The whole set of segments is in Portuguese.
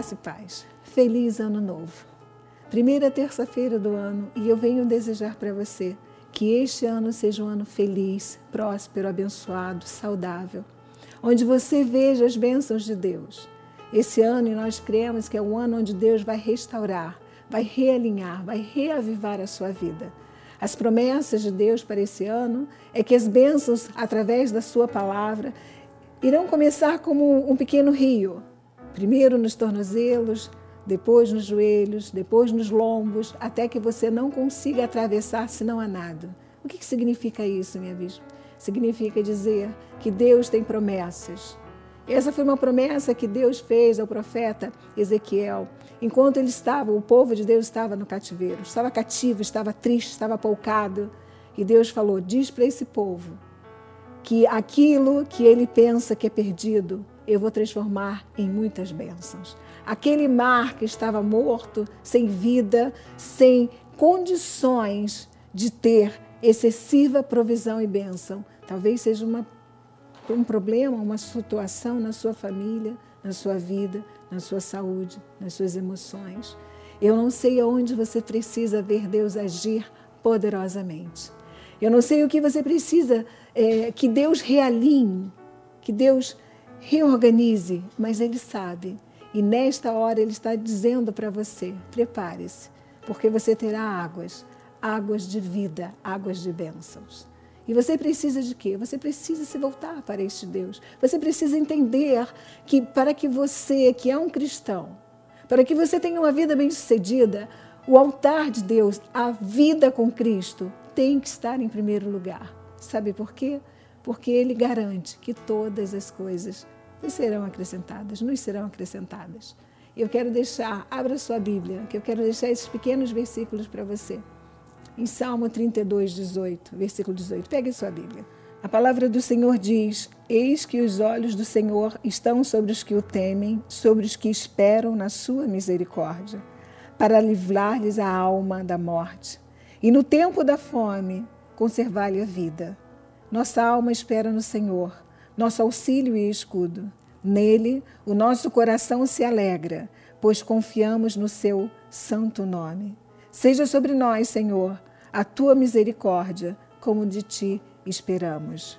Graça e paz. Feliz ano novo. Primeira terça-feira do ano e eu venho desejar para você que este ano seja um ano feliz, próspero, abençoado, saudável, onde você veja as bênçãos de Deus. Esse ano nós cremos que é o ano onde Deus vai restaurar, vai realinhar, vai reavivar a sua vida. As promessas de Deus para esse ano é que as bênçãos, através da sua palavra, irão começar como um pequeno rio, primeiro nos tornozelos, depois nos joelhos, depois nos lombos, até que você não consiga atravessar senão a nado. O que, que significa isso, minha bispo? Significa dizer que Deus tem promessas. Essa foi uma promessa que Deus fez ao profeta Ezequiel. Enquanto ele estava, o povo de Deus estava no cativeiro, estava cativo, estava triste, estava apoucado. E Deus falou: diz para esse povo que aquilo que ele pensa que é perdido, eu vou transformar em muitas bênçãos. Aquele mar que estava morto, sem vida, sem condições de ter excessiva provisão e bênção, talvez seja uma, um problema, uma situação na sua família, na sua vida, na sua saúde, nas suas emoções. Eu não sei aonde você precisa ver Deus agir poderosamente. Eu não sei o que você precisa é, que Deus realinhe, que Deus reorganize, mas Ele sabe. E nesta hora Ele está dizendo para você: prepare-se, porque você terá águas, águas de vida, águas de bênçãos. E você precisa de quê? Você precisa se voltar para este Deus. Você precisa entender que para que você, que é um cristão, para que você tenha uma vida bem-sucedida, o altar de Deus, a vida com Cristo, tem que estar em primeiro lugar. Sabe por quê? Porque Ele garante que todas as coisas nos serão acrescentadas, nos serão acrescentadas. Eu quero deixar, abra sua Bíblia, que eu quero deixar esses pequenos versículos para você. Em Salmo 32, 18, versículo 18. Pegue sua Bíblia. A palavra do Senhor diz: Eis que os olhos do Senhor estão sobre os que o temem, sobre os que esperam na sua misericórdia, para livrar-lhes a alma da morte e no tempo da fome, conservar-lhe a vida. Nossa alma espera no Senhor, nosso auxílio e escudo. Nele, o nosso coração se alegra, pois confiamos no seu santo nome. Seja sobre nós, Senhor, a tua misericórdia, como de ti esperamos.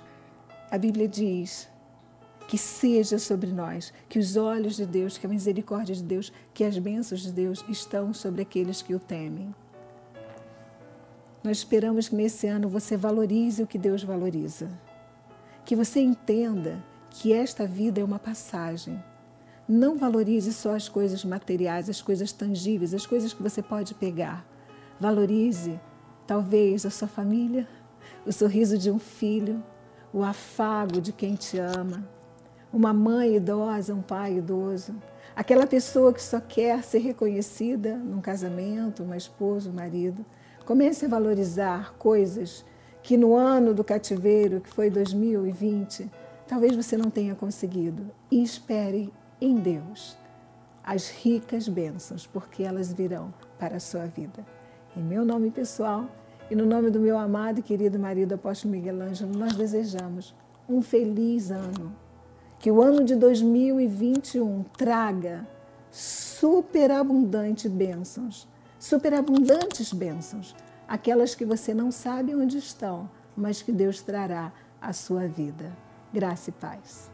A Bíblia diz que seja sobre nós, que os olhos de Deus, que a misericórdia de Deus, que as bênçãos de Deus estão sobre aqueles que o temem. Nós esperamos que nesse ano você valorize o que Deus valoriza. Que você entenda que esta vida é uma passagem. Não valorize só as coisas materiais, as coisas tangíveis, as coisas que você pode pegar. Valorize, talvez, a sua família, o sorriso de um filho, o afago de quem te ama, uma mãe idosa, um pai idoso, aquela pessoa que só quer ser reconhecida num casamento, uma esposa, um marido. Comece a valorizar coisas que no ano do cativeiro, que foi 2020, talvez você não tenha conseguido. E espere em Deus as ricas bênçãos, porque elas virão para a sua vida. Em meu nome pessoal e no nome do meu amado e querido marido apóstolo Miguel Ângelo, nós desejamos um feliz ano. Que o ano de 2021 traga superabundante bênçãos superabundantes bênçãos, aquelas que você não sabe onde estão, mas que Deus trará à sua vida. Graça e paz.